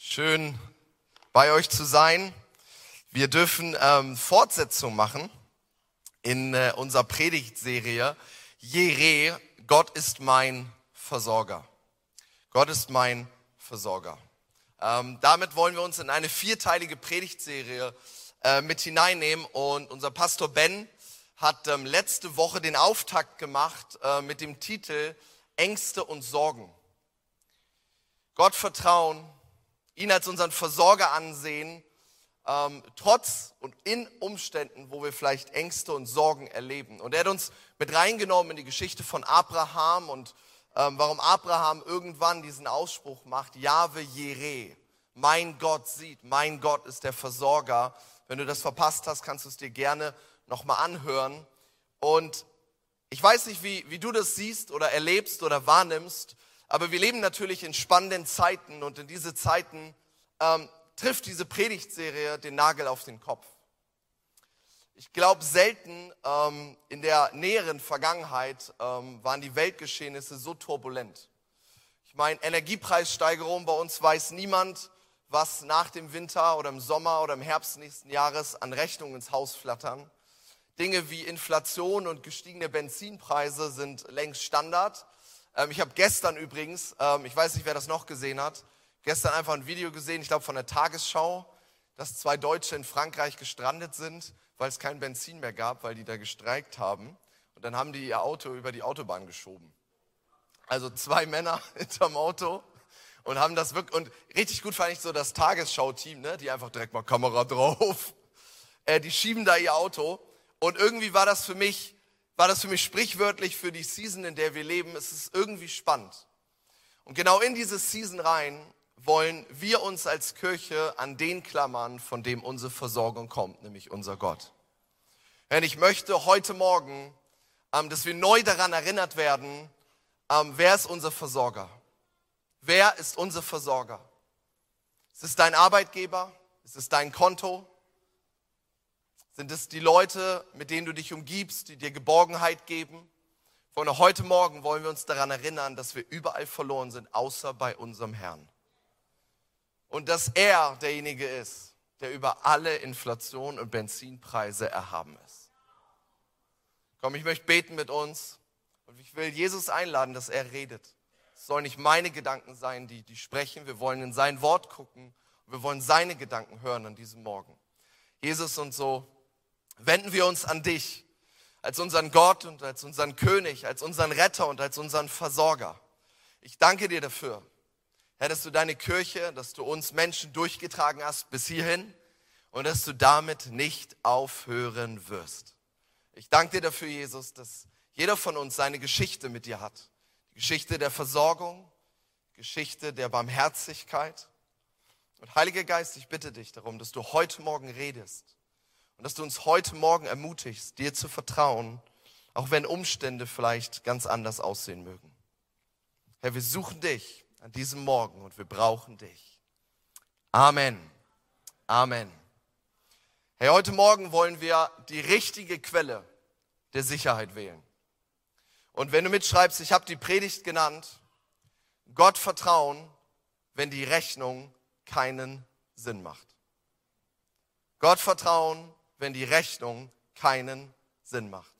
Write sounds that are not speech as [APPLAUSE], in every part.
Schön bei euch zu sein. Wir dürfen ähm, Fortsetzung machen in äh, unserer Predigtserie Jere, Gott ist mein Versorger. Gott ist mein Versorger. Ähm, damit wollen wir uns in eine vierteilige Predigtserie äh, mit hineinnehmen und unser Pastor Ben hat ähm, letzte Woche den Auftakt gemacht äh, mit dem Titel Ängste und Sorgen. Gott vertrauen, ihn als unseren Versorger ansehen, ähm, trotz und in Umständen, wo wir vielleicht Ängste und Sorgen erleben. Und er hat uns mit reingenommen in die Geschichte von Abraham und ähm, warum Abraham irgendwann diesen Ausspruch macht, Jahwe Jireh, mein Gott sieht, mein Gott ist der Versorger. Wenn du das verpasst hast, kannst du es dir gerne nochmal anhören. Und ich weiß nicht, wie, wie du das siehst oder erlebst oder wahrnimmst, aber wir leben natürlich in spannenden Zeiten und in diese Zeiten ähm, trifft diese Predigtserie den Nagel auf den Kopf. Ich glaube, selten ähm, in der näheren Vergangenheit ähm, waren die Weltgeschehnisse so turbulent. Ich meine, Energiepreissteigerung, bei uns weiß niemand, was nach dem Winter oder im Sommer oder im Herbst nächsten Jahres an Rechnungen ins Haus flattern. Dinge wie Inflation und gestiegene Benzinpreise sind längst Standard. Ähm, ich habe gestern übrigens, ähm, ich weiß nicht, wer das noch gesehen hat, gestern einfach ein Video gesehen, ich glaube von der Tagesschau, dass zwei Deutsche in Frankreich gestrandet sind, weil es kein Benzin mehr gab, weil die da gestreikt haben. Und dann haben die ihr Auto über die Autobahn geschoben. Also zwei [LAUGHS] Männer hinterm Auto und haben das wirklich, und richtig gut fand ich so das Tagesschau-Team, ne, die einfach direkt mal Kamera drauf, äh, die schieben da ihr Auto. Und irgendwie war das für mich war das für mich sprichwörtlich für die Season, in der wir leben. Es ist irgendwie spannend. Und genau in diese Season rein wollen wir uns als Kirche an den klammern, von dem unsere Versorgung kommt, nämlich unser Gott. Und ich möchte heute Morgen, ähm, dass wir neu daran erinnert werden, ähm, wer ist unser Versorger? Wer ist unser Versorger? Ist es dein Arbeitgeber? Ist es dein Konto? Sind es die Leute, mit denen du dich umgibst, die dir Geborgenheit geben? Von heute Morgen wollen wir uns daran erinnern, dass wir überall verloren sind, außer bei unserem Herrn. Und dass er derjenige ist, der über alle Inflation und Benzinpreise erhaben ist. Komm, ich möchte beten mit uns und ich will Jesus einladen, dass er redet. Es sollen nicht meine Gedanken sein, die, die sprechen. Wir wollen in sein Wort gucken und wir wollen seine Gedanken hören an diesem Morgen. Jesus und so wenden wir uns an dich als unseren Gott und als unseren König, als unseren Retter und als unseren Versorger. Ich danke dir dafür, Herr, dass du deine Kirche, dass du uns Menschen durchgetragen hast bis hierhin und dass du damit nicht aufhören wirst. Ich danke dir dafür, Jesus, dass jeder von uns seine Geschichte mit dir hat. Die Geschichte der Versorgung, Geschichte der Barmherzigkeit. Und Heiliger Geist, ich bitte dich darum, dass du heute Morgen redest und dass du uns heute Morgen ermutigst, dir zu vertrauen, auch wenn Umstände vielleicht ganz anders aussehen mögen. Herr, wir suchen dich an diesem Morgen und wir brauchen dich. Amen. Amen. Herr, heute Morgen wollen wir die richtige Quelle der Sicherheit wählen. Und wenn du mitschreibst, ich habe die Predigt genannt, Gott vertrauen, wenn die Rechnung keinen Sinn macht. Gott vertrauen, wenn die Rechnung keinen Sinn macht.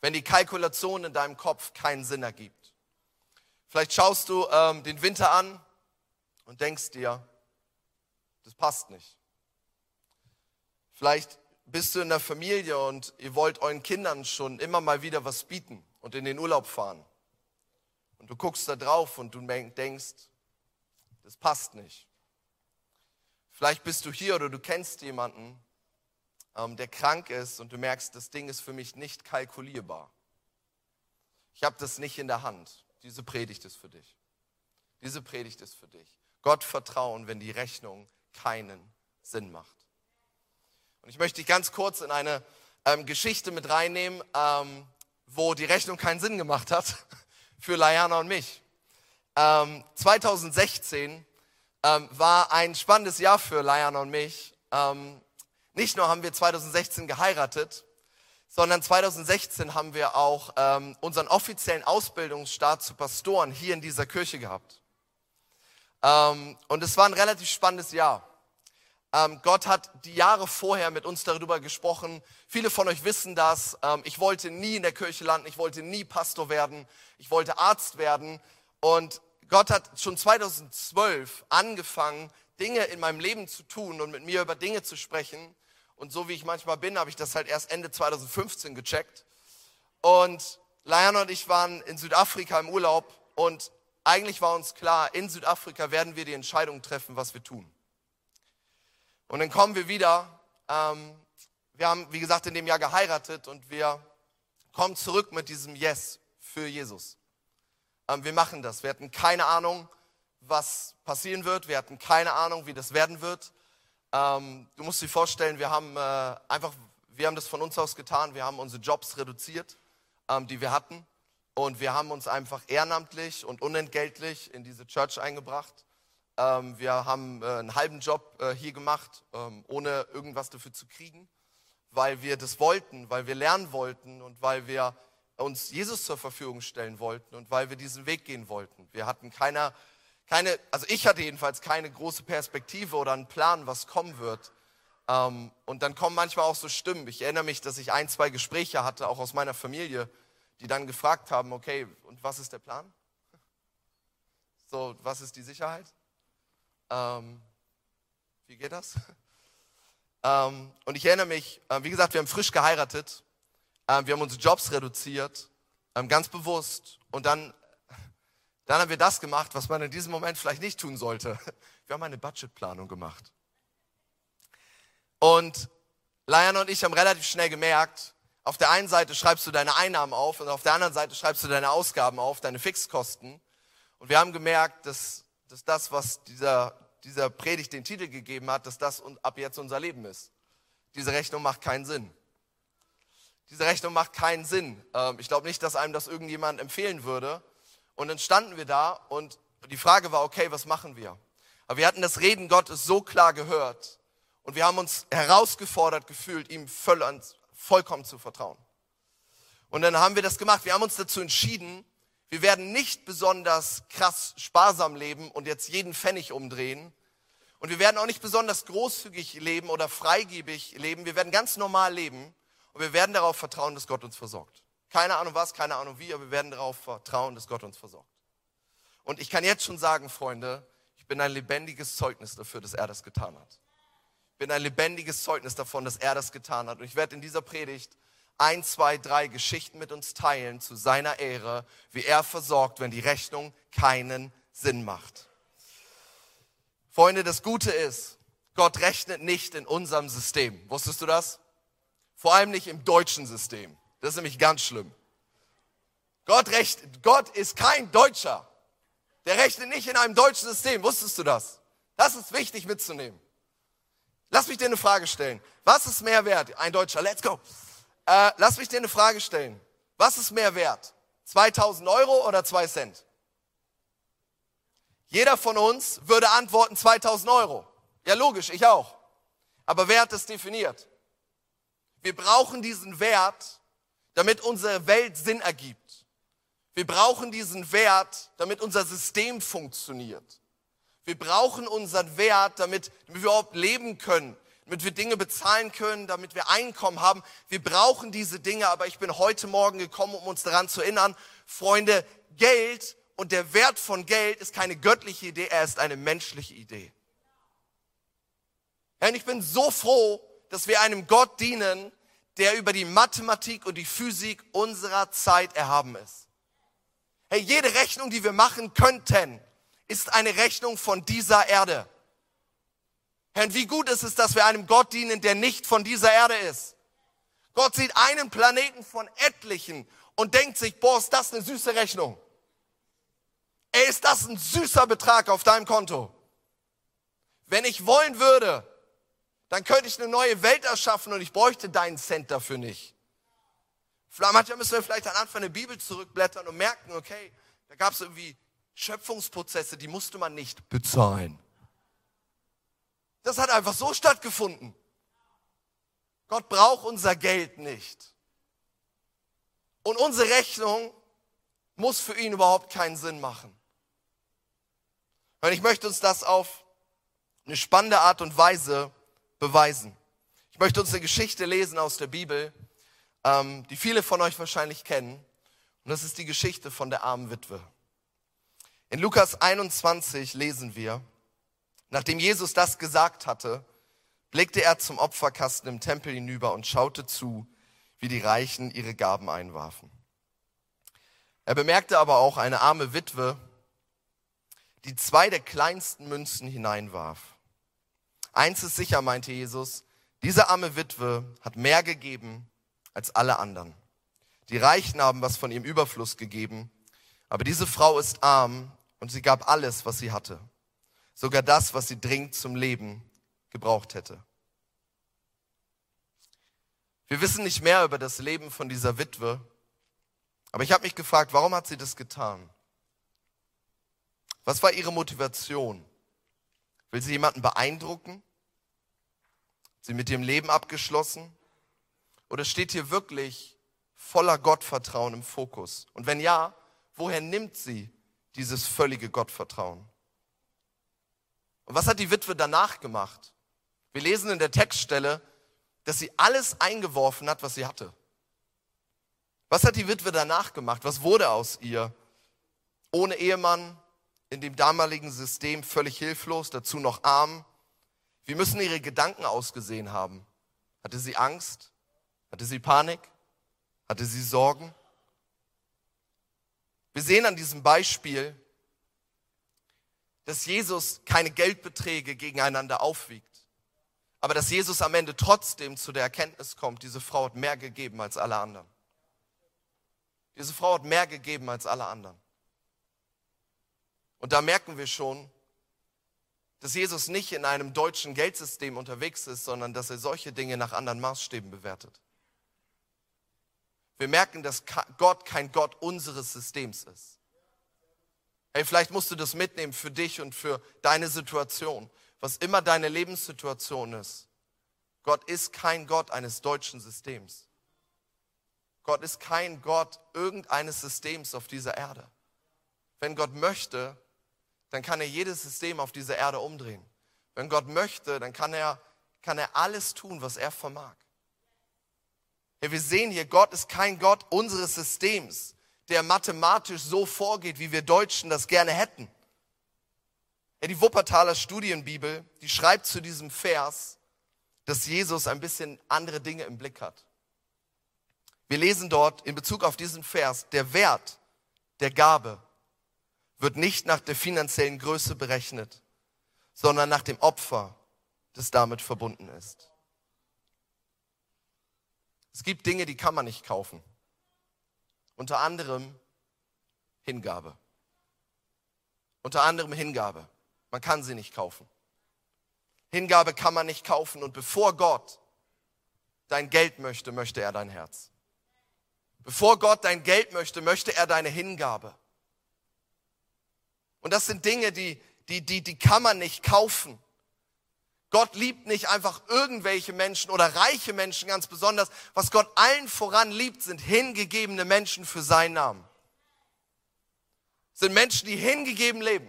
Wenn die Kalkulation in deinem Kopf keinen Sinn ergibt. Vielleicht schaust du ähm, den Winter an und denkst dir, das passt nicht. Vielleicht bist du in der Familie und ihr wollt euren Kindern schon immer mal wieder was bieten und in den Urlaub fahren. Und du guckst da drauf und du denkst, das passt nicht. Vielleicht bist du hier oder du kennst jemanden, der krank ist und du merkst, das Ding ist für mich nicht kalkulierbar. Ich habe das nicht in der Hand. Diese Predigt ist für dich. Diese Predigt ist für dich. Gott vertrauen, wenn die Rechnung keinen Sinn macht. Und ich möchte dich ganz kurz in eine ähm, Geschichte mit reinnehmen, ähm, wo die Rechnung keinen Sinn gemacht hat [LAUGHS] für Layana und mich. Ähm, 2016 ähm, war ein spannendes Jahr für Layana und mich. Ähm, nicht nur haben wir 2016 geheiratet, sondern 2016 haben wir auch ähm, unseren offiziellen Ausbildungsstart zu Pastoren hier in dieser Kirche gehabt. Ähm, und es war ein relativ spannendes Jahr. Ähm, Gott hat die Jahre vorher mit uns darüber gesprochen. Viele von euch wissen das. Ähm, ich wollte nie in der Kirche landen. Ich wollte nie Pastor werden. Ich wollte Arzt werden. Und Gott hat schon 2012 angefangen, Dinge in meinem Leben zu tun und mit mir über Dinge zu sprechen. Und so wie ich manchmal bin, habe ich das halt erst Ende 2015 gecheckt. Und Liana und ich waren in Südafrika im Urlaub und eigentlich war uns klar, in Südafrika werden wir die Entscheidung treffen, was wir tun. Und dann kommen wir wieder. Ähm, wir haben, wie gesagt, in dem Jahr geheiratet und wir kommen zurück mit diesem Yes für Jesus. Ähm, wir machen das. Wir hatten keine Ahnung, was passieren wird. Wir hatten keine Ahnung, wie das werden wird. Ähm, du musst dir vorstellen, wir haben äh, einfach, wir haben das von uns aus getan. Wir haben unsere Jobs reduziert, ähm, die wir hatten. Und wir haben uns einfach ehrenamtlich und unentgeltlich in diese Church eingebracht. Ähm, wir haben äh, einen halben Job äh, hier gemacht, ähm, ohne irgendwas dafür zu kriegen, weil wir das wollten, weil wir lernen wollten und weil wir uns Jesus zur Verfügung stellen wollten und weil wir diesen Weg gehen wollten. Wir hatten keine, keine also ich hatte jedenfalls keine große Perspektive oder einen Plan, was kommen wird. Ähm, und dann kommen manchmal auch so Stimmen. Ich erinnere mich, dass ich ein, zwei Gespräche hatte, auch aus meiner Familie, die dann gefragt haben, okay, und was ist der Plan? [LAUGHS] So, was ist die Sicherheit? Ähm, wie geht das? [LAUGHS] Ähm, und ich erinnere mich, äh, wie gesagt, wir haben frisch geheiratet ähm, wir haben unsere Jobs reduziert, ähm, ganz bewusst. Und dann, dann haben wir das gemacht, was man in diesem Moment vielleicht nicht tun sollte. [LAUGHS] Wir haben eine Budgetplanung gemacht. Und Liana und ich haben relativ schnell gemerkt, auf der einen Seite schreibst du deine Einnahmen auf und auf der anderen Seite schreibst du deine Ausgaben auf, deine Fixkosten. Und wir haben gemerkt, dass, dass das, was dieser, dieser Predigt den Titel gegeben hat, dass das ab jetzt unser Leben ist. Diese Rechnung macht keinen Sinn. Diese Rechnung macht keinen Sinn. Ähm, ich glaube nicht, dass einem das irgendjemand empfehlen würde. Und dann standen wir da und die Frage war, okay, was machen wir? Aber wir hatten das Reden Gottes so klar gehört und wir haben uns herausgefordert gefühlt, ihm vollkommen zu vertrauen. Und dann haben wir das gemacht. Wir haben uns dazu entschieden, wir werden nicht besonders krass sparsam leben und jetzt jeden Pfennig umdrehen. Und wir werden auch nicht besonders großzügig leben oder freigebig leben. Wir werden ganz normal leben. Und wir werden darauf vertrauen, dass Gott uns versorgt. Keine Ahnung was, keine Ahnung wie, aber wir werden darauf vertrauen, dass Gott uns versorgt. Und ich kann jetzt schon sagen, Freunde, ich bin ein lebendiges Zeugnis dafür, dass er das getan hat. Ich bin ein lebendiges Zeugnis davon, dass er das getan hat. Und ich werde in dieser Predigt ein, zwei, drei Geschichten mit uns teilen zu seiner Ehre, wie er versorgt, wenn die Rechnung keinen Sinn macht. Freunde, das Gute ist, Gott rechnet nicht in unserem System. Wusstest du das? Vor allem nicht im deutschen System. Das ist nämlich ganz schlimm. Gott, recht, Gott ist kein Deutscher. Der rechnet nicht in einem deutschen System. Wusstest du das? Das ist wichtig mitzunehmen. Lass mich dir eine Frage stellen. Was ist mehr wert? Ein Deutscher, let's go. Äh, lass mich dir eine Frage stellen. Was ist mehr wert? 2000 Euro oder 2 Cent? Jeder von uns würde antworten 2000 Euro. Ja, logisch, ich auch. Aber wer hat das definiert? Wir brauchen diesen Wert, damit unsere Welt Sinn ergibt. Wir brauchen diesen Wert, damit unser System funktioniert. Wir brauchen unseren Wert, damit, wir überhaupt leben können, damit wir Dinge bezahlen können, damit wir Einkommen haben. Wir brauchen diese Dinge, aber ich bin heute Morgen gekommen, um uns daran zu erinnern, Freunde, Geld und der Wert von Geld ist keine göttliche Idee, er ist eine menschliche Idee. und ich bin so froh, dass wir einem Gott dienen, der über die Mathematik und die Physik unserer Zeit erhaben ist. Hey, jede Rechnung, die wir machen könnten, ist eine Rechnung von dieser Erde. Herr, wie gut ist es, dass wir einem Gott dienen, der nicht von dieser Erde ist. Gott sieht einen Planeten von etlichen und denkt sich, boah, ist das eine süße Rechnung. Ey, ist das ein süßer Betrag auf deinem Konto? Wenn ich wollen würde, dann könnte ich eine neue Welt erschaffen und ich bräuchte deinen Cent dafür nicht. Manchmal müssen wir vielleicht an Anfang der Bibel zurückblättern und merken, okay, da gab es irgendwie Schöpfungsprozesse, die musste man nicht bezahlen. Das hat einfach so stattgefunden. Gott braucht unser Geld nicht. Und unsere Rechnung muss für ihn überhaupt keinen Sinn machen. Und ich möchte uns das auf eine spannende Art und Weise beweisen. Ich möchte uns eine Geschichte lesen aus der Bibel, ähm, die viele von euch wahrscheinlich kennen. Und das ist die Geschichte von der armen Witwe. In Lukas 21 lesen wir, nachdem Jesus das gesagt hatte, blickte er zum Opferkasten im Tempel hinüber und schaute zu, wie die Reichen ihre Gaben einwarfen. Er bemerkte aber auch eine arme Witwe, die zwei der kleinsten Münzen hineinwarf. Eins ist sicher, meinte Jesus, diese arme Witwe hat mehr gegeben als alle anderen. Die Reichen haben was von ihrem Überfluss gegeben, aber diese Frau ist arm und sie gab alles, was sie hatte, sogar das, was sie dringend zum Leben gebraucht hätte. Wir wissen nicht mehr über das Leben von dieser Witwe, aber ich habe mich gefragt, warum hat sie das getan? Was war ihre Motivation? Will sie jemanden beeindrucken? Sie mit ihrem Leben abgeschlossen? Oder steht hier wirklich voller Gottvertrauen im Fokus? Und wenn ja, woher nimmt sie dieses völlige Gottvertrauen? Und was hat die Witwe danach gemacht? Wir lesen in der Textstelle, dass sie alles eingeworfen hat, was sie hatte. Was hat die Witwe danach gemacht? Was wurde aus ihr? Ohne Ehemann, in dem damaligen System völlig hilflos, dazu noch arm. Wie müssen ihre Gedanken ausgesehen haben? Hatte sie Angst? Hatte sie Panik? Hatte sie Sorgen? Wir sehen an diesem Beispiel, dass Jesus keine Geldbeträge gegeneinander aufwiegt, aber dass Jesus am Ende trotzdem zu der Erkenntnis kommt, diese Frau hat mehr gegeben als alle anderen. Diese Frau hat mehr gegeben als alle anderen. Und da merken wir schon, dass Jesus nicht in einem deutschen Geldsystem unterwegs ist, sondern dass er solche Dinge nach anderen Maßstäben bewertet. Wir merken, dass Gott kein Gott unseres Systems ist. Hey, vielleicht musst du das mitnehmen für dich und für deine Situation, was immer deine Lebenssituation ist. Gott ist kein Gott eines deutschen Systems. Gott ist kein Gott irgendeines Systems auf dieser Erde. Wenn Gott möchte, dann kann er jedes System auf dieser Erde umdrehen. Wenn Gott möchte, dann kann er, kann er alles tun, was er vermag. Ja, wir sehen hier, Gott ist kein Gott unseres Systems, der mathematisch so vorgeht, wie wir Deutschen das gerne hätten. Ja, die Wuppertaler Studienbibel, die schreibt zu diesem Vers, dass Jesus ein bisschen andere Dinge im Blick hat. Wir lesen dort in Bezug auf diesen Vers, der Wert der Gabe wird nicht nach der finanziellen Größe berechnet, sondern nach dem Opfer, das damit verbunden ist. Es gibt Dinge, die kann man nicht kaufen. Unter anderem Hingabe. Unter anderem Hingabe. Man kann sie nicht kaufen. Hingabe kann man nicht kaufen und bevor Gott dein Geld möchte, möchte er dein Herz. Bevor Gott dein Geld möchte, möchte er deine Hingabe. Und das sind Dinge, die, die, die, die kann man nicht kaufen. Gott liebt nicht einfach irgendwelche Menschen oder reiche Menschen ganz besonders. Was Gott allen voran liebt, sind hingegebene Menschen für seinen Namen. Sind Menschen, die hingegeben leben,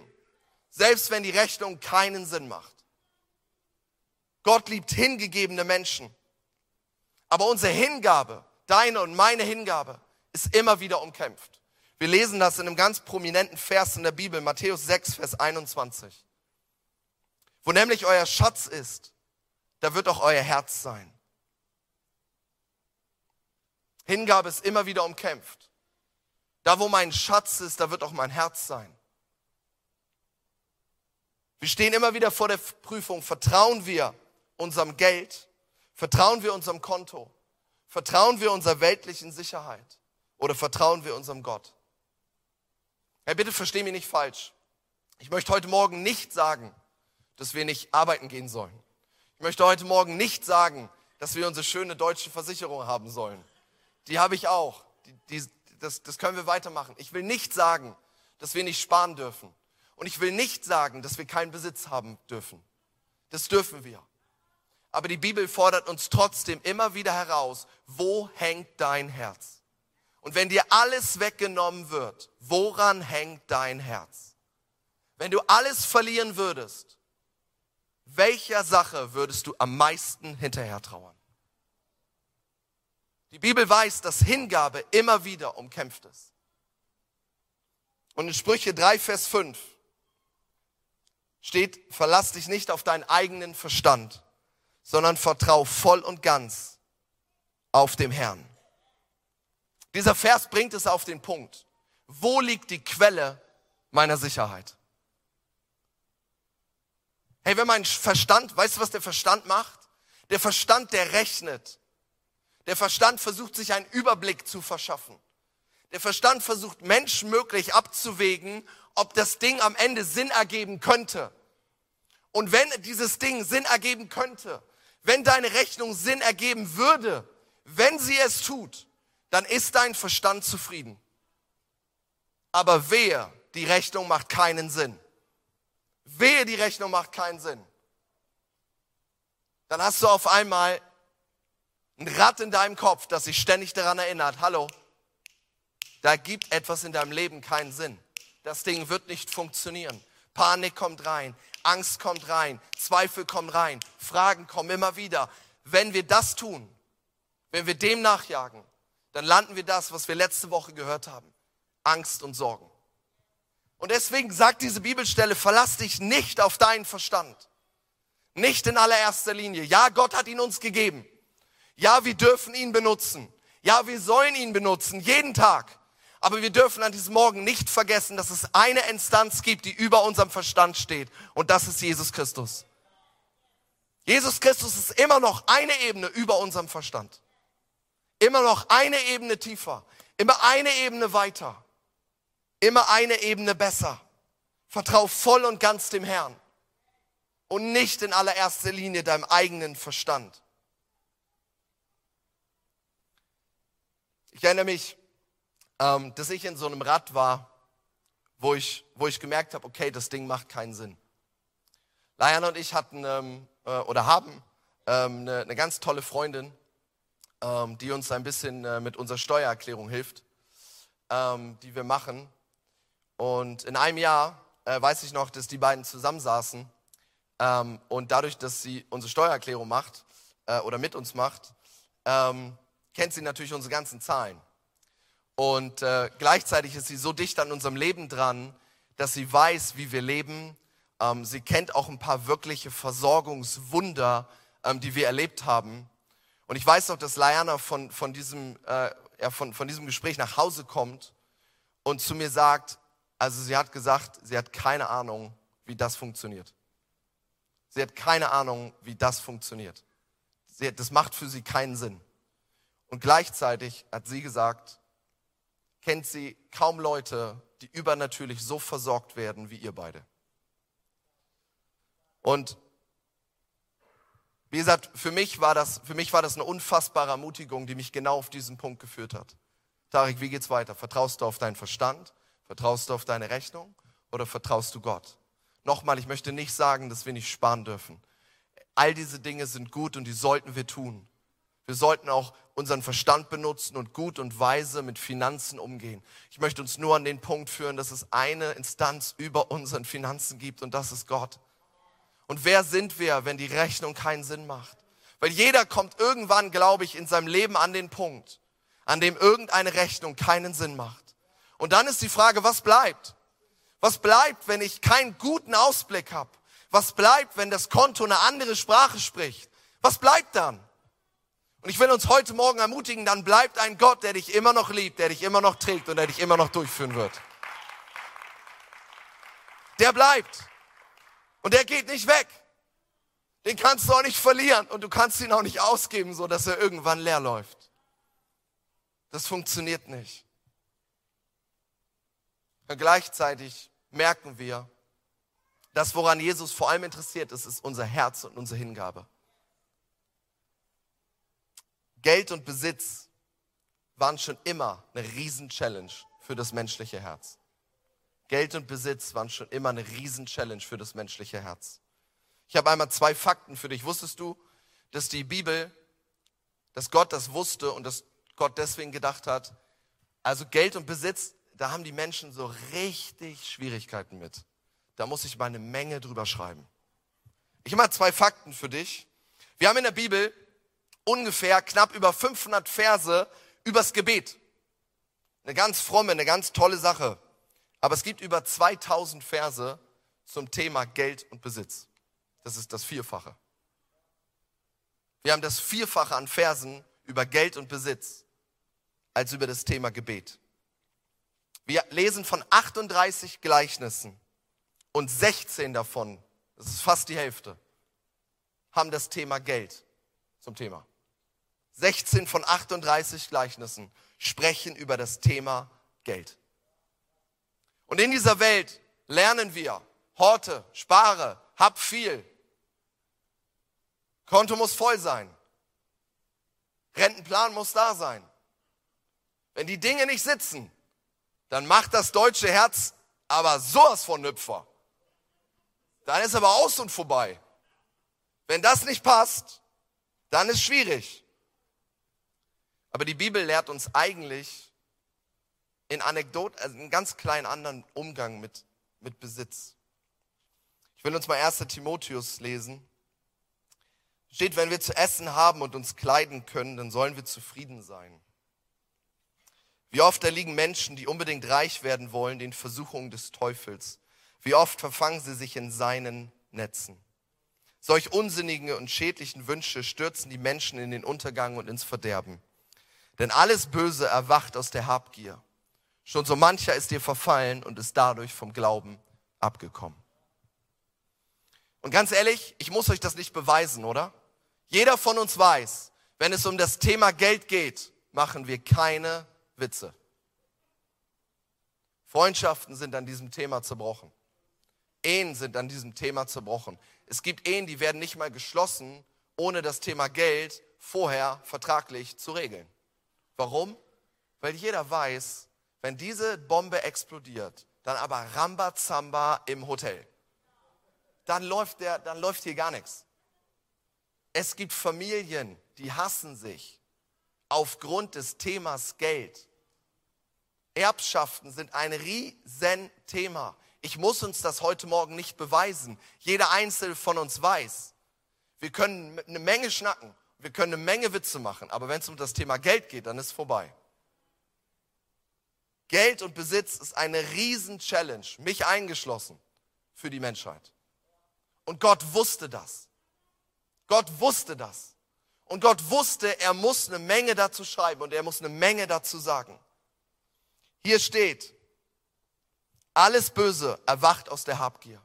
selbst wenn die Rechnung keinen Sinn macht. Gott liebt hingegebene Menschen. Aber unsere Hingabe deine und meine Hingabe ist immer wieder umkämpft. Wir lesen das in einem ganz prominenten Vers in der Bibel, Matthäus 6, Vers 21. Wo nämlich euer Schatz ist, da wird auch euer Herz sein. Hingabe ist immer wieder umkämpft. Da, wo mein Schatz ist, da wird auch mein Herz sein. Wir stehen immer wieder vor der Prüfung, vertrauen wir unserem Geld, vertrauen wir unserem Konto, Vertrauen wir unserer weltlichen Sicherheit oder vertrauen wir unserem Gott? Hey, bitte versteh mich nicht falsch. Ich möchte heute Morgen nicht sagen, dass wir nicht arbeiten gehen sollen. Ich möchte heute Morgen nicht sagen, dass wir unsere schöne deutsche Versicherung haben sollen. Die habe ich auch. Die, die, das, das können wir weitermachen. Ich will nicht sagen, dass wir nicht sparen dürfen. Und ich will nicht sagen, dass wir keinen Besitz haben dürfen. Das dürfen wir. Aber die Bibel fordert uns trotzdem immer wieder heraus, wo hängt dein Herz? Und wenn dir alles weggenommen wird, woran hängt dein Herz? wenn du alles verlieren würdest, welcher Sache würdest du am meisten hinterher trauern? Die Bibel weiß, dass Hingabe immer wieder umkämpft ist. Und in Sprüche 3, Vers 5 steht, verlass dich nicht auf deinen eigenen Verstand, sondern vertrau voll und ganz auf dem Herrn. Dieser Vers bringt es auf den Punkt. Wo liegt die Quelle meiner Sicherheit? Hey, wenn mein Verstand, weißt du, was der Verstand macht? Der Verstand, der rechnet. Der Verstand versucht sich einen Überblick zu verschaffen. Der Verstand versucht menschmöglich abzuwägen, ob das Ding am Ende Sinn ergeben könnte. Und wenn dieses Ding Sinn ergeben könnte, wenn deine Rechnung Sinn ergeben würde, wenn sie es tut, dann ist dein Verstand zufrieden. Aber wehe, die Rechnung macht keinen Sinn. Wehe, die Rechnung macht keinen Sinn. Dann hast du auf einmal ein Rad in deinem Kopf, das sich ständig daran erinnert, hallo, da gibt etwas in deinem Leben keinen Sinn. Das Ding wird nicht funktionieren. Panik kommt rein, Angst kommt rein, Zweifel kommen rein, Fragen kommen immer wieder. Wenn wir das tun, wenn wir dem nachjagen, dann landen wir das, was wir letzte Woche gehört haben. Angst und Sorgen. Und deswegen sagt diese Bibelstelle, verlass dich nicht auf deinen Verstand. Nicht in allererster Linie. Ja, Gott hat ihn uns gegeben. Ja, wir dürfen ihn benutzen. Ja, wir sollen ihn benutzen, jeden Tag. Aber wir dürfen an diesem Morgen nicht vergessen, dass es eine Instanz gibt, die über unserem Verstand steht. Und das ist Jesus Christus. Jesus Christus ist immer noch eine Ebene über unserem Verstand. Immer noch eine Ebene tiefer. Immer eine Ebene weiter. Immer eine Ebene besser. Vertrau voll und ganz dem Herrn. Und nicht in allererster Linie deinem eigenen Verstand. Ich erinnere mich, ähm, dass ich in so einem Rad war, wo ich, wo ich gemerkt habe, okay, das Ding macht keinen Sinn. Lajan und ich hatten ähm, äh, oder haben ähm, eine, eine, ganz tolle Freundin, ähm, die uns ein bisschen äh, mit unserer Steuererklärung hilft, ähm, die wir machen. Und in einem Jahr äh, weiß ich noch, dass die beiden zusammensaßen ähm, und dadurch, dass sie unsere Steuererklärung macht äh, oder mit uns macht, kennt sie natürlich unsere ganzen Zahlen. Und äh, gleichzeitig ist sie so dicht an unserem Leben dran, dass sie weiß, wie wir leben. Ähm, sie kennt auch ein paar wirkliche Versorgungswunder, ähm, die wir erlebt haben. Und ich weiß noch, dass Liana von, von, diesem, äh, ja, von, von diesem Gespräch nach Hause kommt und zu mir sagt, also sie hat gesagt, sie hat keine Ahnung, wie das funktioniert. Sie hat keine Ahnung, wie das funktioniert. Sie, das macht für sie keinen Sinn. Und gleichzeitig hat sie gesagt, kennt sie kaum Leute, die übernatürlich so versorgt werden wie ihr beide. Und wie gesagt, für mich war das, für mich war das eine unfassbare Ermutigung, die mich genau auf diesen Punkt geführt hat. Tarek, wie geht's weiter? Vertraust du auf deinen Verstand? Vertraust du auf deine Rechnung? Oder vertraust du Gott? Nochmal, ich möchte nicht sagen, dass wir nicht sparen dürfen. All diese Dinge sind gut und die sollten wir tun. Wir sollten auch unseren Verstand benutzen und gut und weise mit Finanzen umgehen. Ich möchte uns nur an den Punkt führen, dass es eine Instanz über unseren Finanzen gibt und das ist Gott. Und wer sind wir, wenn die Rechnung keinen Sinn macht? Weil jeder kommt irgendwann, glaube ich, in seinem Leben an den Punkt, an dem irgendeine Rechnung keinen Sinn macht. Und dann ist die Frage, was bleibt? Was bleibt, wenn ich keinen guten Ausblick habe? Was bleibt, wenn das Konto eine andere Sprache spricht? Was bleibt dann? Und ich will uns heute Morgen ermutigen, dann bleibt ein Gott, der dich immer noch liebt, der dich immer noch trägt und der dich immer noch durchführen wird. Der bleibt. Und der geht nicht weg. Den kannst du auch nicht verlieren und du kannst ihn auch nicht ausgeben, so dass er irgendwann leer läuft. Das funktioniert nicht. Und gleichzeitig merken wir, dass woran Jesus vor allem interessiert ist, ist unser Herz und unsere Hingabe. Geld und Besitz waren schon immer eine Riesen-Challenge für das menschliche Herz. Geld und Besitz waren schon immer eine Riesen-Challenge für das menschliche Herz. Ich habe einmal zwei Fakten für dich. Wusstest du, dass die Bibel, dass Gott das wusste und dass Gott deswegen gedacht hat, also Geld und Besitz, da haben die Menschen so richtig Schwierigkeiten mit. da muss ich mal eine Menge drüber schreiben. Ich habe mal zwei Fakten für dich. Wir haben in der Bibel ungefähr knapp über 500 Verse übers Gebet. Eine ganz fromme, eine ganz tolle Sache. Aber es gibt über 2000 Verse zum Thema Geld und Besitz. Das ist das Vierfache. Wir haben das Vierfache an Versen über Geld und Besitz als über das Thema Gebet. Wir lesen von 38 Gleichnissen und 16 davon, das ist fast die Hälfte, haben das Thema Geld zum Thema. 16 von 38 Gleichnissen sprechen über das Thema Geld. Und in dieser Welt lernen wir, horte, spare, hab viel. Konto muss voll sein. Rentenplan muss da sein. Wenn die Dinge nicht sitzen, dann macht das deutsche Herz aber sowas von Nüpfer. Dann ist aber aus und vorbei. Wenn das nicht passt, dann ist schwierig. Aber die Bibel lehrt uns eigentlich in Anekdoten, also einen ganz kleinen anderen Umgang mit, mit Besitz. Ich will uns mal 1. Timotheus lesen. Steht, wenn wir zu essen haben und uns kleiden können, dann sollen wir zufrieden sein. Wie oft erliegen Menschen, die unbedingt reich werden wollen, den Versuchungen des Teufels. Wie oft verfangen sie sich in seinen Netzen. Solch unsinnige und schädlichen Wünsche stürzen die Menschen in den Untergang und ins Verderben. Denn alles Böse erwacht aus der Habgier. Schon so mancher ist dir verfallen und ist dadurch vom Glauben abgekommen. Und ganz ehrlich, ich muss euch das nicht beweisen, oder? Jeder von uns weiß, wenn es um das Thema Geld geht, machen wir keine Witze. Freundschaften sind an diesem Thema zerbrochen. Ehen sind an diesem Thema zerbrochen. Es gibt Ehen, die werden nicht mal geschlossen, ohne das Thema Geld vorher vertraglich zu regeln. Warum? Weil jeder weiß, wenn diese Bombe explodiert, dann aber Rambazamba im Hotel. Dann läuft, der, dann läuft hier gar nichts. Es gibt Familien, die hassen sich aufgrund des Themas Geld. Erbschaften sind ein Riesenthema. Ich muss uns das heute Morgen nicht beweisen. Jeder Einzelne von uns weiß. Wir können eine Menge schnacken, wir können eine Menge Witze machen, aber wenn es um das Thema Geld geht, dann ist es vorbei. Geld und Besitz ist eine Riesen-Challenge, mich eingeschlossen, für die Menschheit. Und Gott wusste das. Gott wusste das. Und Gott wusste, er muss eine Menge dazu schreiben und er muss eine Menge dazu sagen. Hier steht, alles Böse erwacht aus der Habgier.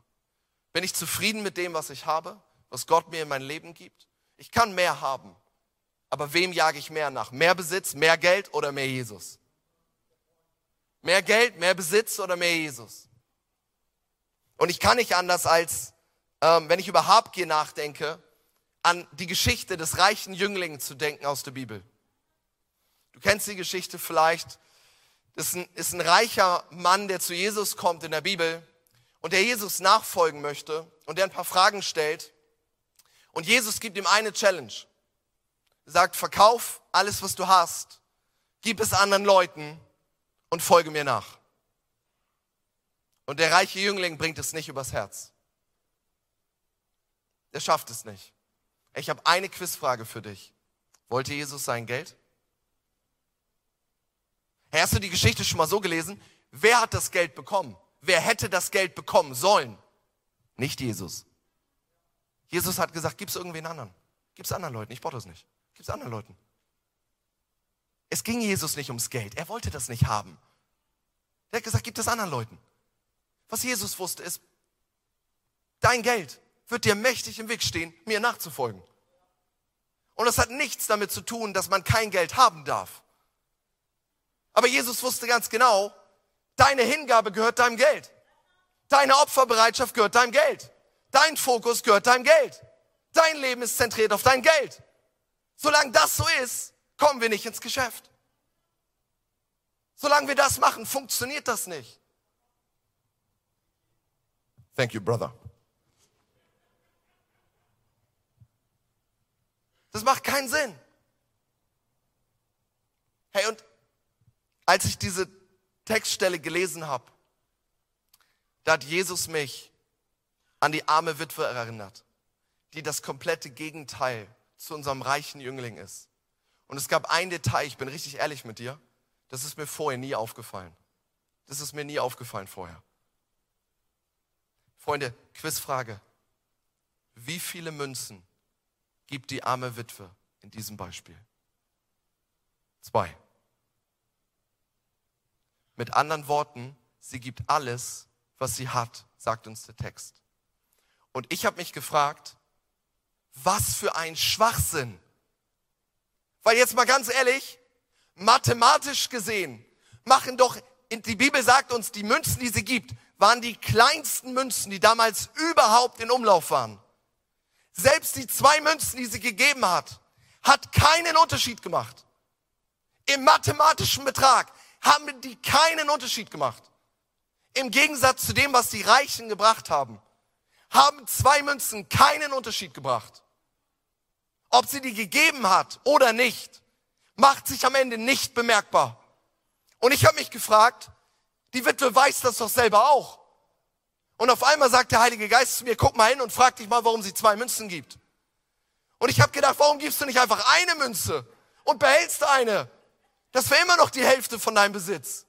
Bin ich zufrieden mit dem, was ich habe, was Gott mir in mein Leben gibt? Ich kann mehr haben, aber wem jage ich mehr nach? Mehr Besitz, mehr Geld oder mehr Jesus? Mehr Geld, mehr Besitz oder mehr Jesus? Und ich kann nicht anders als, ähm, wenn ich über Habgier nachdenke, an die Geschichte des reichen Jünglingen zu denken aus der Bibel. Du kennst die Geschichte vielleicht das ist ein, ist ein reicher Mann, der zu Jesus kommt in der Bibel und der Jesus nachfolgen möchte und der ein paar Fragen stellt. Und Jesus gibt ihm eine Challenge. Er sagt, verkauf alles, was du hast, gib es anderen Leuten und folge mir nach. Und der reiche Jüngling bringt es nicht übers Herz. Der schafft es nicht. Ich habe eine Quizfrage für dich. Wollte Jesus sein Geld? Hast du die Geschichte schon mal so gelesen? Wer hat das Geld bekommen? Wer hätte das Geld bekommen sollen? Nicht Jesus. Jesus hat gesagt, gib es irgendwen anderen. Gib es anderen Leuten. Ich brauche das nicht. Gib es anderen Leuten. Es ging Jesus nicht ums Geld. Er wollte das nicht haben. Er hat gesagt, gib das anderen Leuten. Was Jesus wusste ist, dein Geld wird dir mächtig im Weg stehen, mir nachzufolgen. Und das hat nichts damit zu tun, dass man kein Geld haben darf. Aber Jesus wusste ganz genau, deine Hingabe gehört deinem Geld. Deine Opferbereitschaft gehört deinem Geld. Dein Fokus gehört deinem Geld. Dein Leben ist zentriert auf dein Geld. Solange das so ist, kommen wir nicht ins Geschäft. Solange wir das machen, funktioniert das nicht. Thank you, brother. Das macht keinen Sinn. Hey, und als ich diese Textstelle gelesen habe, da hat Jesus mich an die arme Witwe erinnert, die das komplette Gegenteil zu unserem reichen Jüngling ist. Und es gab ein Detail, ich bin richtig ehrlich mit dir, das ist mir vorher nie aufgefallen. Das ist mir nie aufgefallen vorher. Freunde, Quizfrage. Wie viele Münzen gibt die arme Witwe in diesem Beispiel? Zwei. Mit anderen Worten, sie gibt alles, was sie hat, sagt uns der Text. Und ich habe mich gefragt, was für ein Schwachsinn. Weil jetzt mal ganz ehrlich, mathematisch gesehen machen doch, die Bibel sagt uns, die Münzen, die sie gibt, waren die kleinsten Münzen, die damals überhaupt in Umlauf waren. Selbst die zwei Münzen, die sie gegeben hat, hat keinen Unterschied gemacht. Im mathematischen Betrag haben die keinen Unterschied gemacht. Im Gegensatz zu dem, was die Reichen gebracht haben, haben zwei Münzen keinen Unterschied gebracht. Ob sie die gegeben hat oder nicht, macht sich am Ende nicht bemerkbar. Und ich habe mich gefragt, die Witwe weiß das doch selber auch. Und auf einmal sagt der Heilige Geist zu mir, guck mal hin und frag dich mal, warum sie zwei Münzen gibt. Und ich habe gedacht, warum gibst du nicht einfach eine Münze und behältst eine? Das wäre immer noch die Hälfte von deinem Besitz.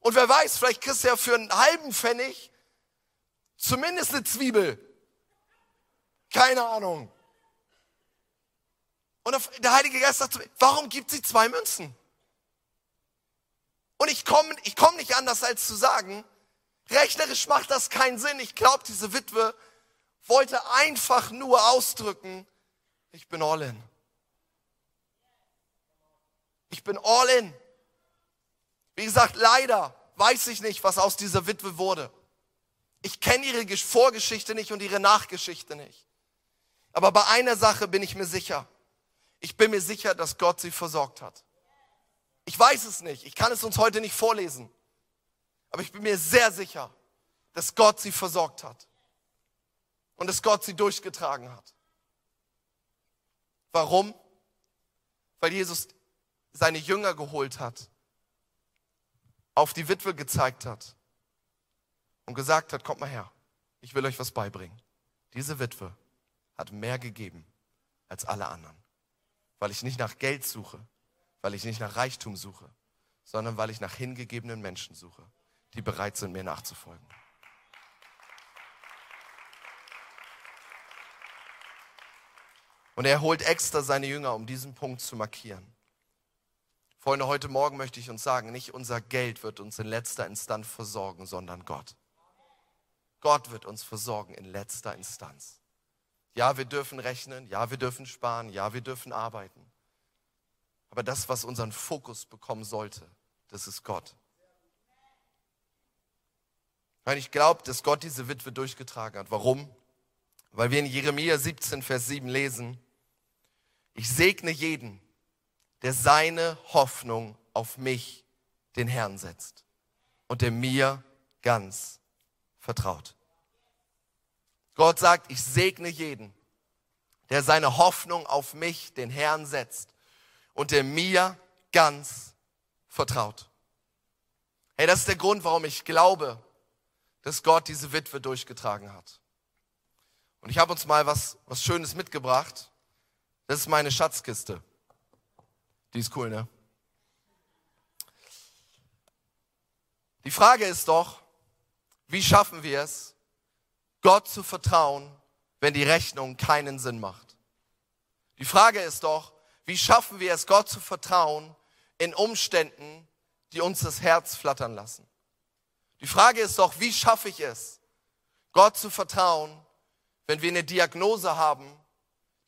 Und wer weiß, vielleicht kriegst du ja für einen halben Pfennig zumindest eine Zwiebel. Keine Ahnung. Und der Heilige Geist sagt zu mir, warum gibt sie zwei Münzen? Und ich komme ich komm nicht anders als zu sagen, rechnerisch macht das keinen Sinn. Ich glaube, diese Witwe wollte einfach nur ausdrücken, ich bin all in. Ich bin all in. Wie gesagt, leider weiß ich nicht, was aus dieser Witwe wurde. Ich kenne ihre Vorgeschichte nicht und ihre Nachgeschichte nicht. Aber bei einer Sache bin ich mir sicher. Ich bin mir sicher, dass Gott sie versorgt hat. Ich weiß es nicht. Ich kann es uns heute nicht vorlesen. Aber ich bin mir sehr sicher, dass Gott sie versorgt hat. Und dass Gott sie durchgetragen hat. Warum? Weil Jesus seine Jünger geholt hat, auf die Witwe gezeigt hat und gesagt hat, kommt mal her, ich will euch was beibringen. Diese Witwe hat mehr gegeben als alle anderen, weil ich nicht nach Geld suche, weil ich nicht nach Reichtum suche, sondern weil ich nach hingegebenen Menschen suche, die bereit sind, mir nachzufolgen. Und er holt extra seine Jünger, um diesen Punkt zu markieren. Freunde, heute Morgen möchte ich uns sagen, nicht unser Geld wird uns in letzter Instanz versorgen, sondern Gott. Gott wird uns versorgen in letzter Instanz. Ja, wir dürfen rechnen, ja, wir dürfen sparen, ja, wir dürfen arbeiten. Aber das, was unseren Fokus bekommen sollte, das ist Gott. Weil ich glaube, dass Gott diese Witwe durchgetragen hat. Warum? Weil wir in Jeremia 17, Vers 7 lesen, ich segne jeden, der seine Hoffnung auf mich, den Herrn, setzt und der mir ganz vertraut. Gott sagt, ich segne jeden, der seine Hoffnung auf mich, den Herrn, setzt und der mir ganz vertraut. Hey, das ist der Grund, warum ich glaube, dass Gott diese Witwe durchgetragen hat. Und ich habe uns mal was, was Schönes mitgebracht. Das ist meine Schatzkiste. Die ist cool, ne? Die Frage ist doch, wie schaffen wir es, Gott zu vertrauen, wenn die Rechnung keinen Sinn macht? Die Frage ist doch, wie schaffen wir es, Gott zu vertrauen in Umständen, die uns das Herz flattern lassen? Die Frage ist doch, wie schaffe ich es, Gott zu vertrauen, wenn wir eine Diagnose haben,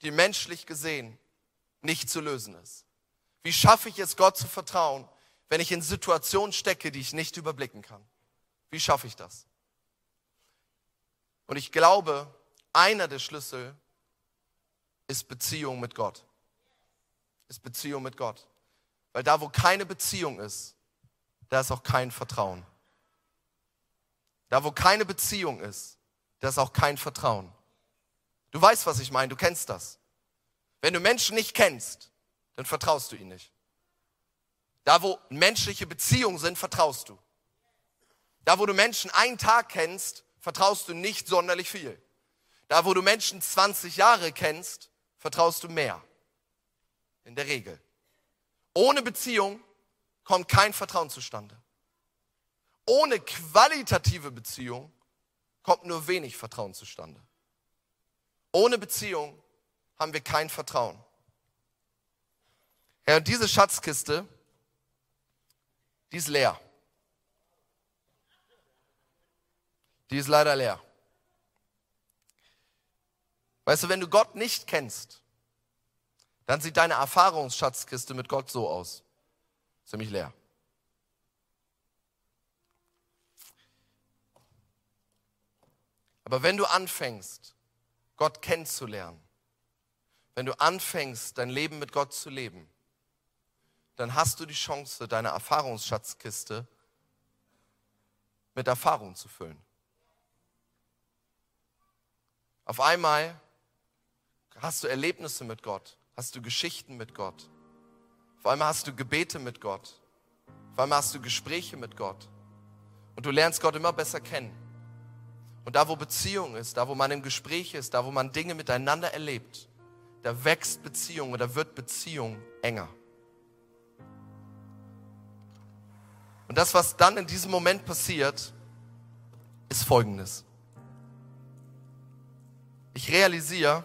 die menschlich gesehen nicht zu lösen ist? Wie schaffe ich es, Gott zu vertrauen, wenn ich in Situationen stecke, die ich nicht überblicken kann? Wie schaffe ich das? Und ich glaube, einer der Schlüssel ist Beziehung mit Gott. Ist Beziehung mit Gott. Weil da, wo keine Beziehung ist, da ist auch kein Vertrauen. Da, wo keine Beziehung ist, da ist auch kein Vertrauen. Du weißt, was ich meine, du kennst das. Wenn du Menschen nicht kennst, dann vertraust du ihnen nicht. Da, wo menschliche Beziehungen sind, vertraust du. Da, wo du Menschen einen Tag kennst, vertraust du nicht sonderlich viel. Da, wo du Menschen 20 Jahre kennst, vertraust du mehr. In der Regel. Ohne Beziehung kommt kein Vertrauen zustande. Ohne qualitative Beziehung kommt nur wenig Vertrauen zustande. Ohne Beziehung haben wir kein Vertrauen. Ja, und diese Schatzkiste, die ist leer. Die ist leider leer. Weißt du, wenn du Gott nicht kennst, dann sieht deine Erfahrungsschatzkiste mit Gott so aus. Ziemlich leer. Aber wenn du anfängst, Gott kennenzulernen, wenn du anfängst, dein Leben mit Gott zu leben, dann hast du die Chance, deine Erfahrungsschatzkiste mit Erfahrung zu füllen. Auf einmal hast du Erlebnisse mit Gott, hast du Geschichten mit Gott. Auf einmal hast du Gebete mit Gott. Auf einmal hast du Gespräche mit Gott. Und du lernst Gott immer besser kennen. Und da, wo Beziehung ist, da, wo man im Gespräch ist, da, wo man Dinge miteinander erlebt, da wächst Beziehung oder wird Beziehung enger. Und das, was dann in diesem Moment passiert, ist Folgendes. Ich realisiere,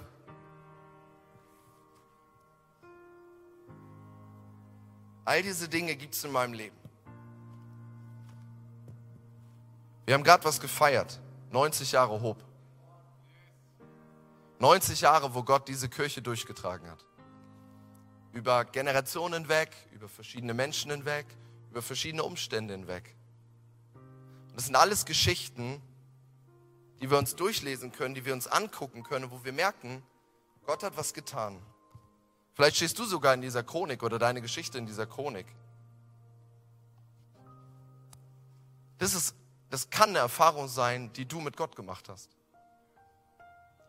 All diese Dinge gibt es in meinem Leben. Wir haben gerade was gefeiert. 90 Jahre Hob. 90 Jahre, wo Gott diese Kirche durchgetragen hat. Über Generationen hinweg, über verschiedene Menschen hinweg, über verschiedene Umstände hinweg. Und das sind alles Geschichten, die wir uns durchlesen können, die wir uns angucken können, wo wir merken, Gott hat was getan. Vielleicht stehst du sogar in dieser Chronik oder deine Geschichte in dieser Chronik. Das, ist, das kann eine Erfahrung sein, die du mit Gott gemacht hast.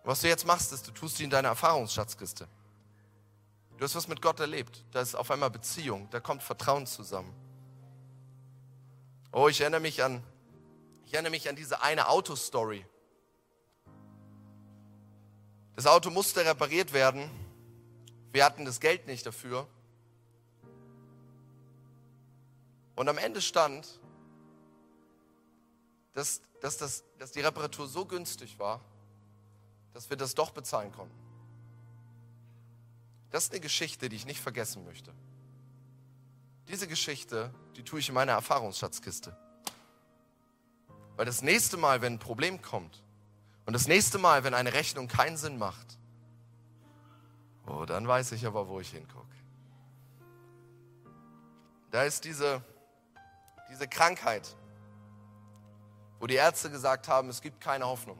Was du jetzt machst, ist, du tust sie in deine Erfahrungsschatzkiste. Du hast was mit Gott erlebt. Da ist auf einmal Beziehung, da kommt Vertrauen zusammen. Oh, ich erinnere mich an, ich erinnere mich an diese eine Autostory. Das Auto musste repariert werden wir hatten das Geld nicht dafür. Und am Ende stand, dass, dass, das, dass die Reparatur so günstig war, dass wir das doch bezahlen konnten. Das ist eine Geschichte, die ich nicht vergessen möchte. Diese Geschichte, die tue ich in meiner Erfahrungsschatzkiste. Weil das nächste Mal, wenn ein Problem kommt und das nächste Mal, wenn eine Rechnung keinen Sinn macht, Oh, dann weiß ich aber, wo ich hingucke. Da ist diese, diese Krankheit, wo die Ärzte gesagt haben, es gibt keine Hoffnung.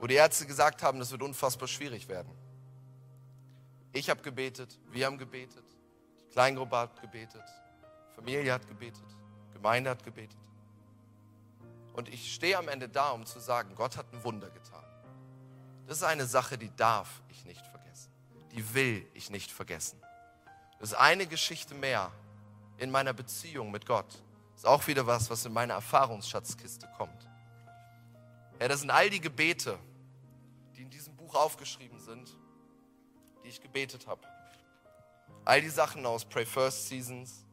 Wo die Ärzte gesagt haben, das wird unfassbar schwierig werden. Ich habe gebetet, wir haben gebetet, die Kleingruppe hat gebetet, Familie hat gebetet, Gemeinde hat gebetet. Und ich stehe am Ende da, um zu sagen, Gott hat ein Wunder getan. Das ist eine Sache, die darf ich nicht vergessen. Die will ich nicht vergessen. Das ist eine Geschichte mehr in meiner Beziehung mit Gott. Das ist auch wieder was, was in meine Erfahrungsschatzkiste kommt. Ja, das sind all die Gebete, die in diesem Buch aufgeschrieben sind, die ich gebetet habe. All die Sachen aus Pray First Seasons,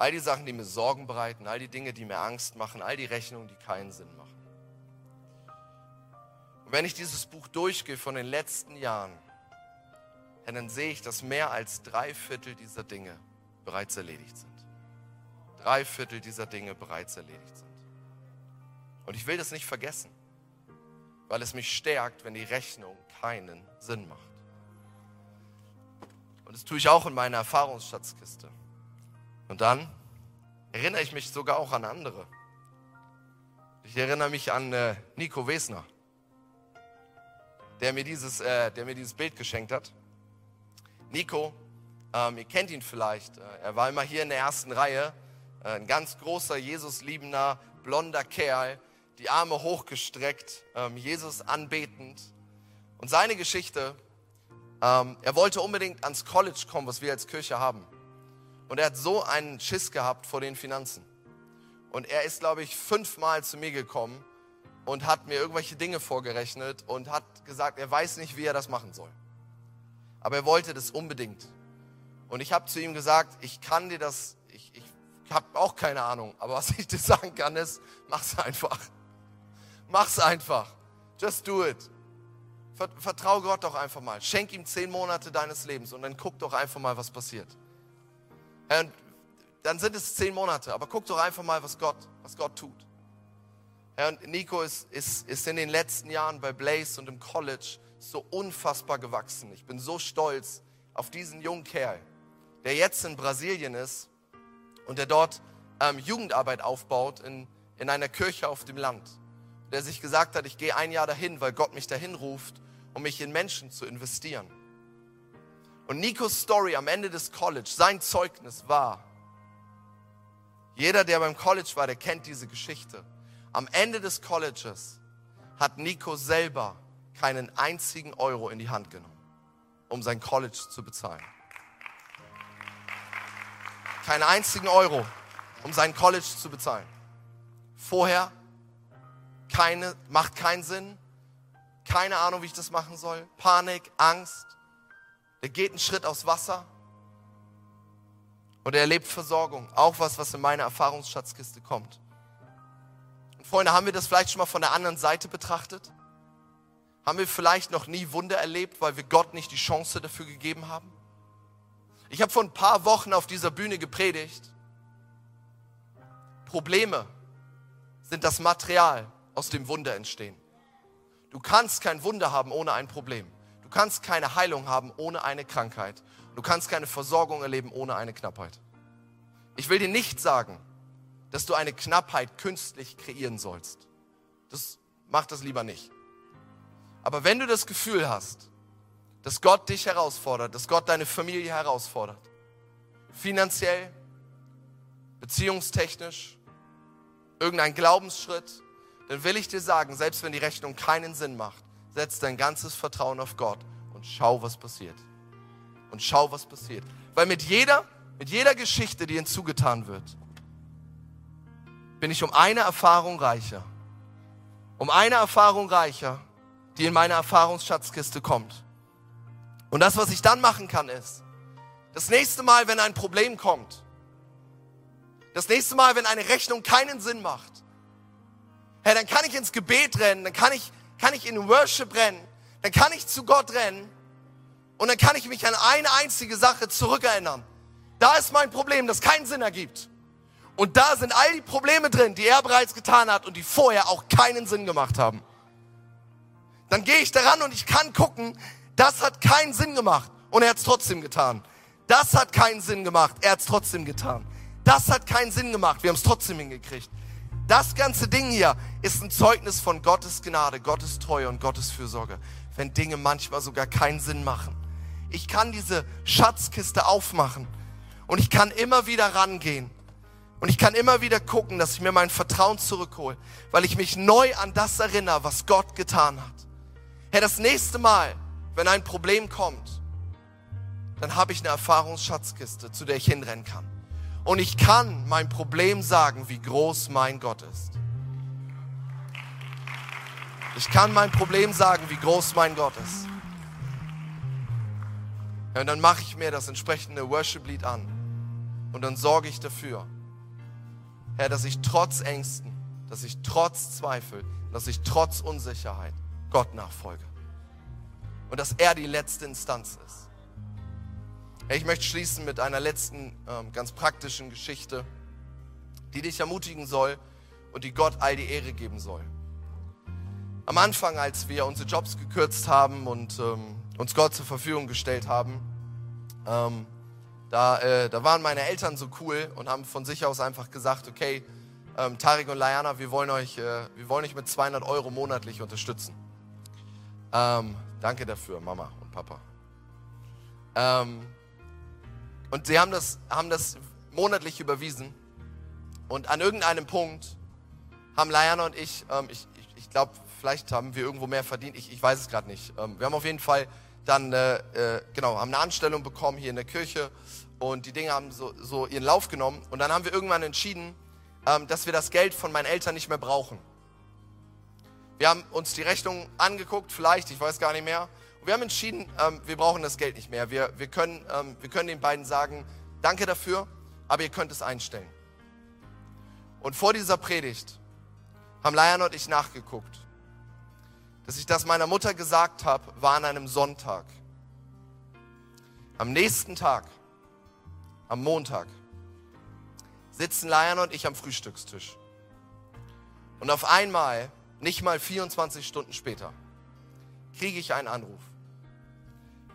all die Sachen, die mir Sorgen bereiten, all die Dinge, die mir Angst machen, all die Rechnungen, die keinen Sinn machen. Und wenn ich dieses Buch durchgehe von den letzten Jahren, dann sehe ich, dass mehr als drei Viertel dieser Dinge bereits erledigt sind. Drei Viertel dieser Dinge bereits erledigt sind. Und ich will das nicht vergessen, weil es mich stärkt, wenn die Rechnung keinen Sinn macht. Und das tue ich auch in meiner Erfahrungsschatzkiste. Und dann erinnere ich mich sogar auch an andere. Ich erinnere mich an äh, Nico Wesner der mir dieses, äh, der mir dieses Bild geschenkt hat. Nico, ähm, ihr kennt ihn vielleicht. Äh, er war immer hier in der ersten Reihe. Äh, ein ganz großer, Jesus-liebender, blonder Kerl, die Arme hochgestreckt, ähm, Jesus anbetend. Und seine Geschichte, ähm, er wollte unbedingt ans College kommen, was wir als Kirche haben. Und er hat so einen Schiss gehabt vor den Finanzen. Und er ist, glaube ich, fünfmal zu mir gekommen und hat mir irgendwelche Dinge vorgerechnet und hat gesagt, er weiß nicht, wie er das machen soll. Aber er wollte das unbedingt. Und ich habe zu ihm gesagt, ich kann dir das, ich, ich habe auch keine Ahnung, aber was ich dir sagen kann ist, mach's einfach. Mach's einfach. Just do it. Vertrau Gott doch einfach mal. Schenk ihm zehn Monate deines Lebens und dann guck doch einfach mal, was passiert. Und dann sind es zehn Monate, aber guck doch einfach mal, was Gott, was Gott tut. und Nico ist, ist, ist in den letzten Jahren bei Blaze und im College so unfassbar gewachsen. Ich bin so stolz auf diesen jungen Kerl, der jetzt in Brasilien ist und der dort ähm, Jugendarbeit aufbaut in, in einer Kirche auf dem Land. Der sich gesagt hat, ich gehe ein Jahr dahin, weil Gott mich dahin ruft um mich in Menschen zu investieren. Und Nikos Story am Ende des College, sein Zeugnis war, jeder, der beim College war, der kennt diese Geschichte. Am Ende des Colleges hat Nico selber keinen einzigen Euro in die Hand genommen, um sein College zu bezahlen. Keinen einzigen Euro, um sein College zu bezahlen. Vorher keine, macht keinen Sinn, keine Ahnung, wie ich das machen soll, Panik, Angst. Er geht einen Schritt aufs Wasser und er erlebt Versorgung. Auch was, was in meine Erfahrungsschatzkiste kommt. Und Freunde, haben wir das vielleicht schon mal von der anderen Seite betrachtet? Haben wir vielleicht noch nie Wunder erlebt, weil wir Gott nicht die Chance dafür gegeben haben? Ich habe vor ein paar Wochen auf dieser Bühne gepredigt. Probleme sind das Material, aus dem Wunder entstehen. Du kannst kein Wunder haben ohne ein Problem. Du kannst keine Heilung haben ohne eine Krankheit. Du kannst keine Versorgung erleben ohne eine Knappheit. Ich will dir nicht sagen, dass du eine Knappheit künstlich kreieren sollst. Das mach das lieber nicht. Aber wenn du das Gefühl hast, dass Gott dich herausfordert, dass Gott deine Familie herausfordert, finanziell, beziehungstechnisch, irgendein Glaubensschritt, dann will ich dir sagen, selbst wenn die Rechnung keinen Sinn macht, setz dein ganzes Vertrauen auf Gott und schau, was passiert. Und schau, was passiert. Weil mit jeder, mit jeder Geschichte, die hinzugetan wird, bin ich um eine Erfahrung reicher. Um eine Erfahrung reicher, die in meine Erfahrungsschatzkiste kommt. Und das, was ich dann machen kann, ist, das nächste Mal, wenn ein Problem kommt, das nächste Mal, wenn eine Rechnung keinen Sinn macht, Hey, dann kann ich ins Gebet rennen, dann kann ich, kann ich in Worship rennen, dann kann ich zu Gott rennen und dann kann ich mich an eine einzige Sache zurückerinnern. Da ist mein Problem, das keinen Sinn ergibt. Und da sind all die Probleme drin, die er bereits getan hat und die vorher auch keinen Sinn gemacht haben. Dann gehe ich daran und ich kann gucken, das hat keinen Sinn gemacht und er hat es trotzdem getan. Das hat keinen Sinn gemacht, er hat es trotzdem getan. Das hat keinen Sinn gemacht, wir haben es trotzdem hingekriegt. Das ganze Ding hier ist ein Zeugnis von Gottes Gnade, Gottes Treue und Gottes Fürsorge, wenn Dinge manchmal sogar keinen Sinn machen. Ich kann diese Schatzkiste aufmachen und ich kann immer wieder rangehen und ich kann immer wieder gucken, dass ich mir mein Vertrauen zurückhole, weil ich mich neu an das erinnere, was Gott getan hat. Herr, das nächste Mal, wenn ein Problem kommt, dann habe ich eine Erfahrungsschatzkiste, zu der ich hinrennen kann. Und ich kann mein Problem sagen, wie groß mein Gott ist. Ich kann mein Problem sagen, wie groß mein Gott ist. Und dann mache ich mir das entsprechende Worship-Lied an. Und dann sorge ich dafür, Herr, dass ich trotz Ängsten, dass ich trotz Zweifel, dass ich trotz Unsicherheit Gott nachfolge. Und dass er die letzte Instanz ist. Ich möchte schließen mit einer letzten ähm, ganz praktischen Geschichte, die dich ermutigen soll und die Gott all die Ehre geben soll. Am Anfang, als wir unsere Jobs gekürzt haben und ähm, uns Gott zur Verfügung gestellt haben, ähm, da, äh, da waren meine Eltern so cool und haben von sich aus einfach gesagt, okay, ähm, Tarek und Layana, wir wollen euch, äh, wir wollen euch mit 200 Euro monatlich unterstützen. Ähm, danke dafür, Mama und Papa. Ähm, und sie haben das, haben das monatlich überwiesen. Und an irgendeinem Punkt haben Layana und ich, ähm, ich, ich, ich glaube, vielleicht haben wir irgendwo mehr verdient, ich, ich weiß es gerade nicht. Ähm, wir haben auf jeden Fall dann, äh, äh, genau, haben eine Anstellung bekommen hier in der Kirche und die Dinge haben so, so ihren Lauf genommen. Und dann haben wir irgendwann entschieden, ähm, dass wir das Geld von meinen Eltern nicht mehr brauchen. Wir haben uns die Rechnung angeguckt, vielleicht, ich weiß gar nicht mehr. Und wir haben entschieden, ähm, wir brauchen das Geld nicht mehr. Wir, wir, können, ähm, wir können den beiden sagen, danke dafür, aber ihr könnt es einstellen. Und vor dieser Predigt haben Layan und ich nachgeguckt. Dass ich das meiner Mutter gesagt habe, war an einem Sonntag. Am nächsten Tag, am Montag, sitzen Layan und ich am Frühstückstisch. Und auf einmal, nicht mal 24 Stunden später, kriege ich einen Anruf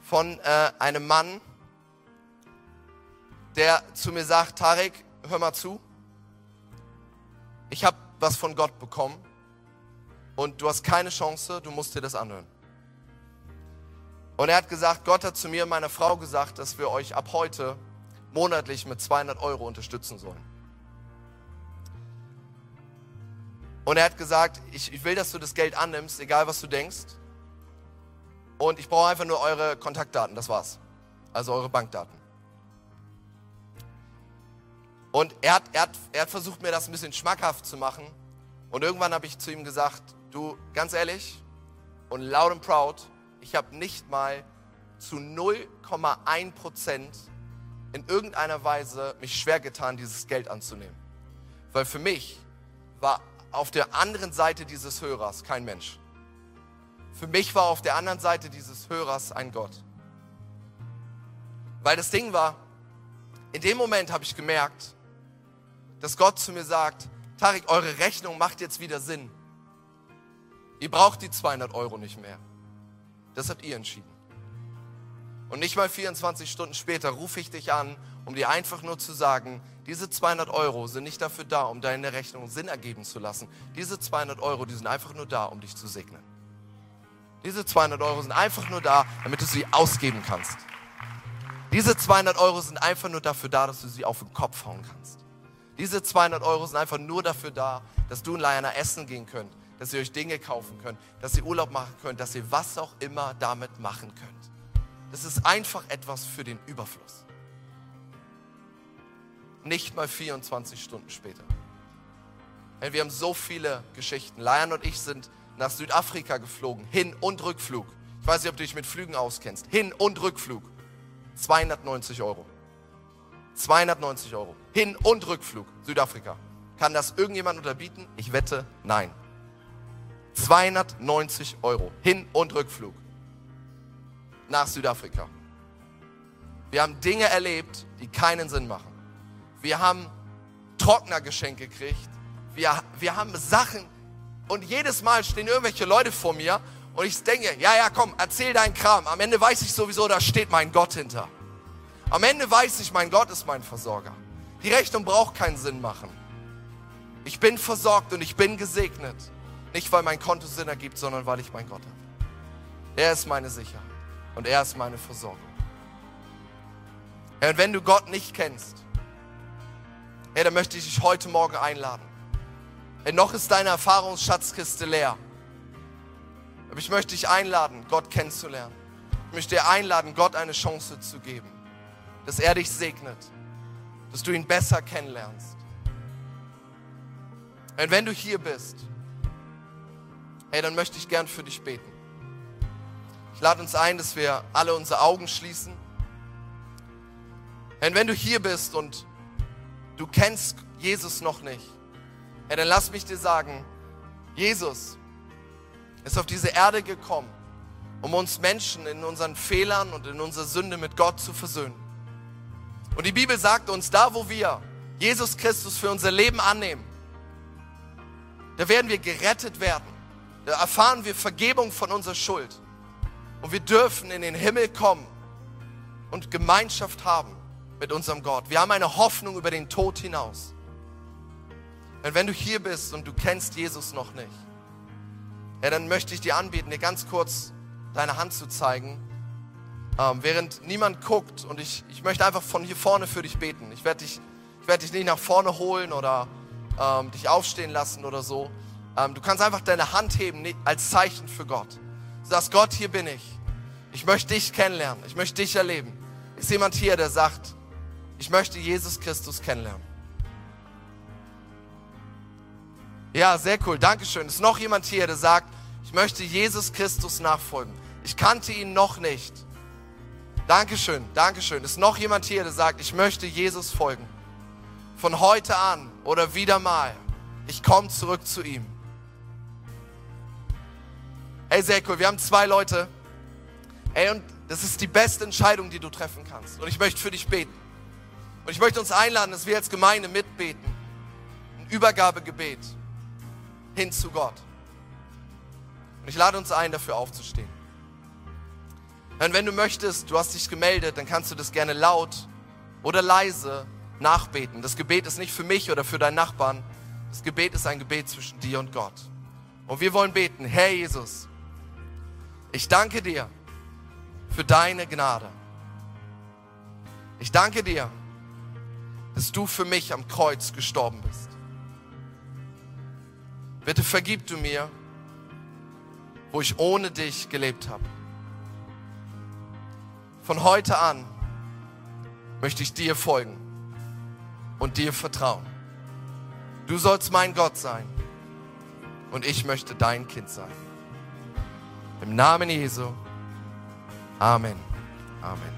von äh, einem Mann, der zu mir sagt, Tarek, hör mal zu, ich habe was von Gott bekommen und du hast keine Chance, du musst dir das anhören. Und er hat gesagt, Gott hat zu mir und meiner Frau gesagt, dass wir euch ab heute monatlich mit 200 Euro unterstützen sollen. Und er hat gesagt, ich, ich will, dass du das Geld annimmst, egal was du denkst. Und ich brauche einfach nur eure Kontaktdaten, das war's. Also eure Bankdaten. Und er hat, er, hat, er hat versucht, mir das ein bisschen schmackhaft zu machen. Und irgendwann habe ich zu ihm gesagt, du, ganz ehrlich und loud and proud, ich habe nicht mal zu 0,1 Prozent in irgendeiner Weise mich schwer getan, dieses Geld anzunehmen. Weil für mich war auf der anderen Seite dieses Hörers kein Mensch. Für mich war auf der anderen Seite dieses Hörers ein Gott. Weil das Ding war, in dem Moment habe ich gemerkt, dass Gott zu mir sagt, Tarik, eure Rechnung macht jetzt wieder Sinn. Ihr braucht die 200 Euro nicht mehr. Das habt ihr entschieden. Und nicht mal 24 Stunden später rufe ich dich an, um dir einfach nur zu sagen, diese 200 Euro sind nicht dafür da, um deine Rechnung Sinn ergeben zu lassen. Diese 200 Euro, die sind einfach nur da, um dich zu segnen. Diese 200 Euro sind einfach nur da, damit du sie ausgeben kannst. Diese 200 Euro sind einfach nur dafür da, dass du sie auf den Kopf hauen kannst. Diese 200 Euro sind einfach nur dafür da, dass du in Leihana essen gehen könnt, dass ihr euch Dinge kaufen könnt, dass ihr Urlaub machen könnt, dass ihr was auch immer damit machen könnt. Das ist einfach etwas für den Überfluss. Nicht mal 24 Stunden später. Wir haben so viele Geschichten. Lion und ich sind nach Südafrika geflogen, Hin- und Rückflug. Ich weiß nicht, ob du dich mit Flügen auskennst. Hin- und Rückflug. 290 Euro. 290 Euro. Hin- und Rückflug, Südafrika. Kann das irgendjemand unterbieten? Ich wette, nein. 290 Euro. Hin- und Rückflug. Nach Südafrika. Wir haben Dinge erlebt, die keinen Sinn machen. Wir haben Trocknergeschenke gekriegt. Wir, wir haben Sachen. Und jedes Mal stehen irgendwelche Leute vor mir und ich denke, ja, ja, komm, erzähl deinen Kram. Am Ende weiß ich sowieso, da steht mein Gott hinter. Am Ende weiß ich, mein Gott ist mein Versorger. Die Rechnung braucht keinen Sinn machen. Ich bin versorgt und ich bin gesegnet. Nicht, weil mein Konto Sinn ergibt, sondern weil ich meinen Gott habe. Er ist meine Sicherheit und er ist meine Versorgung. und wenn du Gott nicht kennst, hey, dann möchte ich dich heute Morgen einladen. Noch ist deine Erfahrungsschatzkiste leer. Aber ich möchte dich einladen, Gott kennenzulernen. Ich möchte dir einladen, Gott eine Chance zu geben dass er dich segnet, dass du ihn besser kennenlernst. Und wenn du hier bist, hey, dann möchte ich gern für dich beten. Ich lade uns ein, dass wir alle unsere Augen schließen. Und wenn du hier bist und du kennst Jesus noch nicht, hey, dann lass mich dir sagen, Jesus ist auf diese Erde gekommen, um uns Menschen in unseren Fehlern und in unserer Sünde mit Gott zu versöhnen. Und die Bibel sagt uns, da wo wir Jesus Christus für unser Leben annehmen, da werden wir gerettet werden. Da erfahren wir Vergebung von unserer Schuld. Und wir dürfen in den Himmel kommen und Gemeinschaft haben mit unserem Gott. Wir haben eine Hoffnung über den Tod hinaus. Und wenn du hier bist und du kennst Jesus noch nicht, ja, dann möchte ich dir anbieten, dir ganz kurz deine Hand zu zeigen ähm, während niemand guckt und ich, ich möchte einfach von hier vorne für dich beten. Ich werde dich, werd dich nicht nach vorne holen oder ähm, dich aufstehen lassen oder so. Ähm, du kannst einfach deine Hand heben als Zeichen für Gott. Du sagst, Gott, hier bin ich. Ich möchte dich kennenlernen. Ich möchte dich erleben. Ist jemand hier, der sagt, ich möchte Jesus Christus kennenlernen? Ja, sehr cool. Dankeschön. Ist noch jemand hier, der sagt, möchte Jesus Christus nachfolgen. Ich kannte ihn noch nicht. Dankeschön, Dankeschön. Ist noch jemand hier, der sagt, ich möchte Jesus folgen? Von heute an oder wieder mal, ich komme zurück zu ihm. Hey, sehr cool. Wir haben zwei Leute. Ey, und das ist die beste Entscheidung, die du treffen kannst. Und ich möchte für dich beten. Und ich möchte uns einladen, dass wir als Gemeinde mitbeten. Ein Übergabegebet hin zu Gott. Und ich lade uns ein, dafür aufzustehen. Und wenn du möchtest, du hast dich gemeldet, dann kannst du das gerne laut oder leise nachbeten. Das Gebet ist nicht für mich oder für deinen Nachbarn. Das Gebet ist ein Gebet zwischen dir und Gott. Und wir wollen beten, Herr Jesus, ich danke dir für deine Gnade. Ich danke dir, dass du für mich am Kreuz gestorben bist. Bitte vergib du mir, wo ich ohne dich gelebt habe. Von heute an möchte ich dir folgen und dir vertrauen. Du sollst mein Gott sein und ich möchte dein Kind sein. Im Namen Jesu. Amen. Amen.